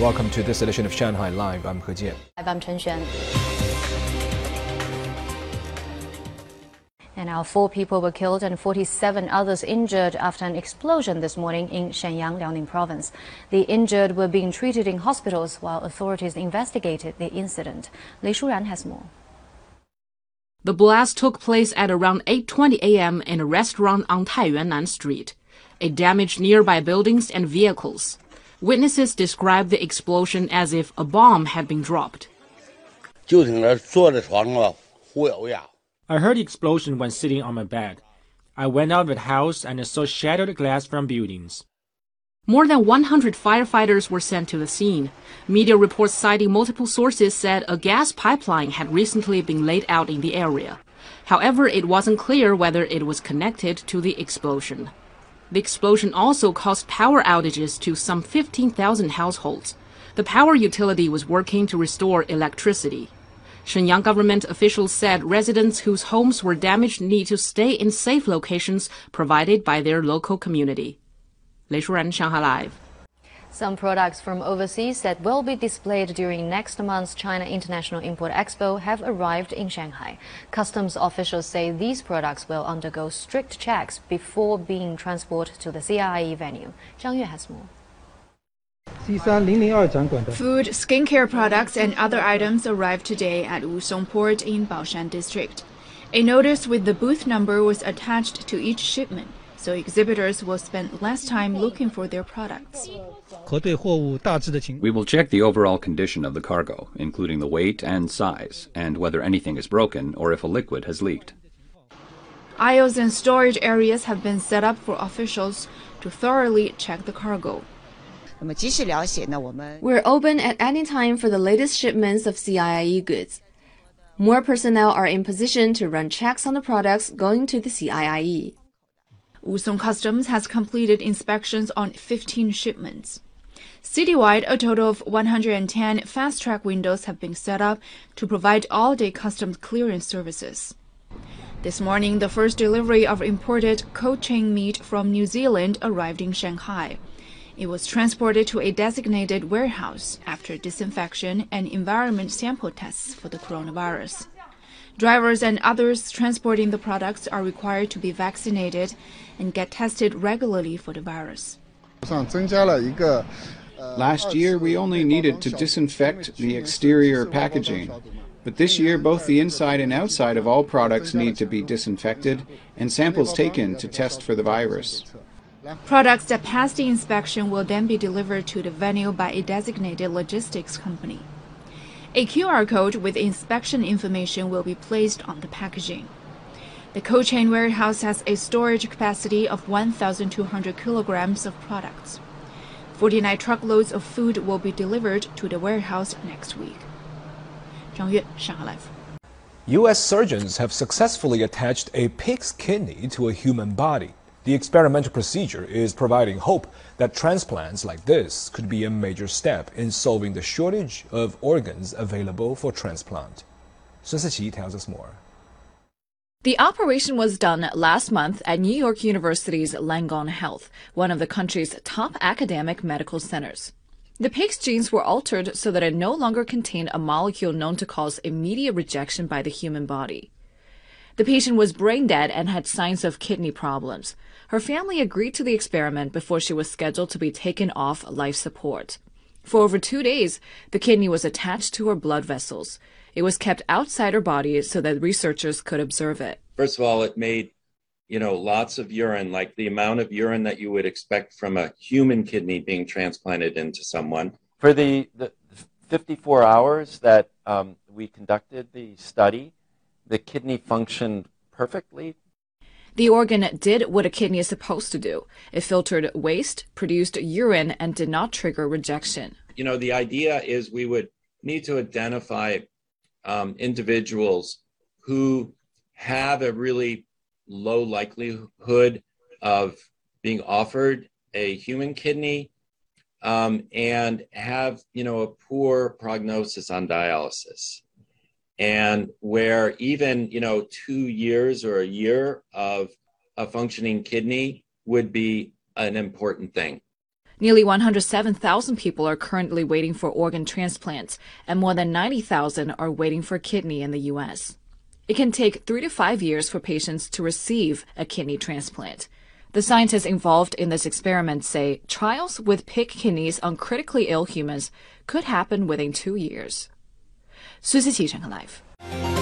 Welcome to this edition of Shanghai Live. I'm He Jian. I'm Chen Xuan. And now four people were killed and 47 others injured after an explosion this morning in Shenyang, Liaoning province. The injured were being treated in hospitals while authorities investigated the incident. Lei Shuran has more. The blast took place at around 8:20 a.m. in a restaurant on Taiyuannan Street. It damaged nearby buildings and vehicles. Witnesses described the explosion as if a bomb had been dropped. I heard the explosion when sitting on my bed. I went out of the house and saw shattered glass from buildings. More than 100 firefighters were sent to the scene. Media reports citing multiple sources said a gas pipeline had recently been laid out in the area. However, it wasn't clear whether it was connected to the explosion. The explosion also caused power outages to some 15,000 households. The power utility was working to restore electricity. Shenyang government officials said residents whose homes were damaged need to stay in safe locations provided by their local community. 雷淑然，上海 Live。 Some products from overseas that will be displayed during next month's China International Import Expo have arrived in Shanghai. Customs officials say these products will undergo strict checks before being transported to the CIIE venue. Zhang Yue has more. Food, skincare products, and other items arrived today at Wusong Port in Baoshan District. A notice with the booth number was attached to each shipment so exhibitors will spend less time looking for their products. We will check the overall condition of the cargo, including the weight and size, and whether anything is broken or if a liquid has leaked. Aisles and storage areas have been set up for officials to thoroughly check the cargo. We're open at any time for the latest shipments of CIIE goods. More personnel are in position to run checks on the products going to the CIIE. Wusong Customs has completed inspections on 15 shipments. Citywide, a total of 110 fast track windows have been set up to provide all day customs clearance services. This morning, the first delivery of imported cold chain meat from New Zealand arrived in Shanghai. It was transported to a designated warehouse after disinfection and environment sample tests for the coronavirus. Drivers and others transporting the products are required to be vaccinated and get tested regularly for the virus. Last year, we only needed to disinfect the exterior packaging. But this year, both the inside and outside of all products need to be disinfected and samples taken to test for the virus. Products that pass the inspection will then be delivered to the venue by a designated logistics company. A QR code with inspection information will be placed on the packaging. The cold chain warehouse has a storage capacity of 1,200 kilograms of products. 49 truckloads of food will be delivered to the warehouse next week. Zhang Yue, Shanghai Live. U.S. surgeons have successfully attached a pig's kidney to a human body. The experimental procedure is providing hope that transplants like this could be a major step in solving the shortage of organs available for transplant. Sun Siqi tells us more. The operation was done last month at New York University's Langone Health, one of the country's top academic medical centers. The pig's genes were altered so that it no longer contained a molecule known to cause immediate rejection by the human body. The patient was brain dead and had signs of kidney problems. Her family agreed to the experiment before she was scheduled to be taken off life support. For over two days, the kidney was attached to her blood vessels. It was kept outside her body so that researchers could observe it. First of all, it made, you know, lots of urine, like the amount of urine that you would expect from a human kidney being transplanted into someone. For the, the 54 hours that um, we conducted the study, the kidney functioned perfectly the organ did what a kidney is supposed to do. It filtered waste, produced urine, and did not trigger rejection. You know, the idea is we would need to identify um, individuals who have a really low likelihood of being offered a human kidney um, and have, you know, a poor prognosis on dialysis and where even you know two years or a year of a functioning kidney would be an important thing Nearly 107,000 people are currently waiting for organ transplants, and more than 90,000 are waiting for kidney in the U.S. It can take three to five years for patients to receive a kidney transplant. The scientists involved in this experiment say trials with pig kidneys on critically ill humans could happen within two years. 苏思琪整个 live。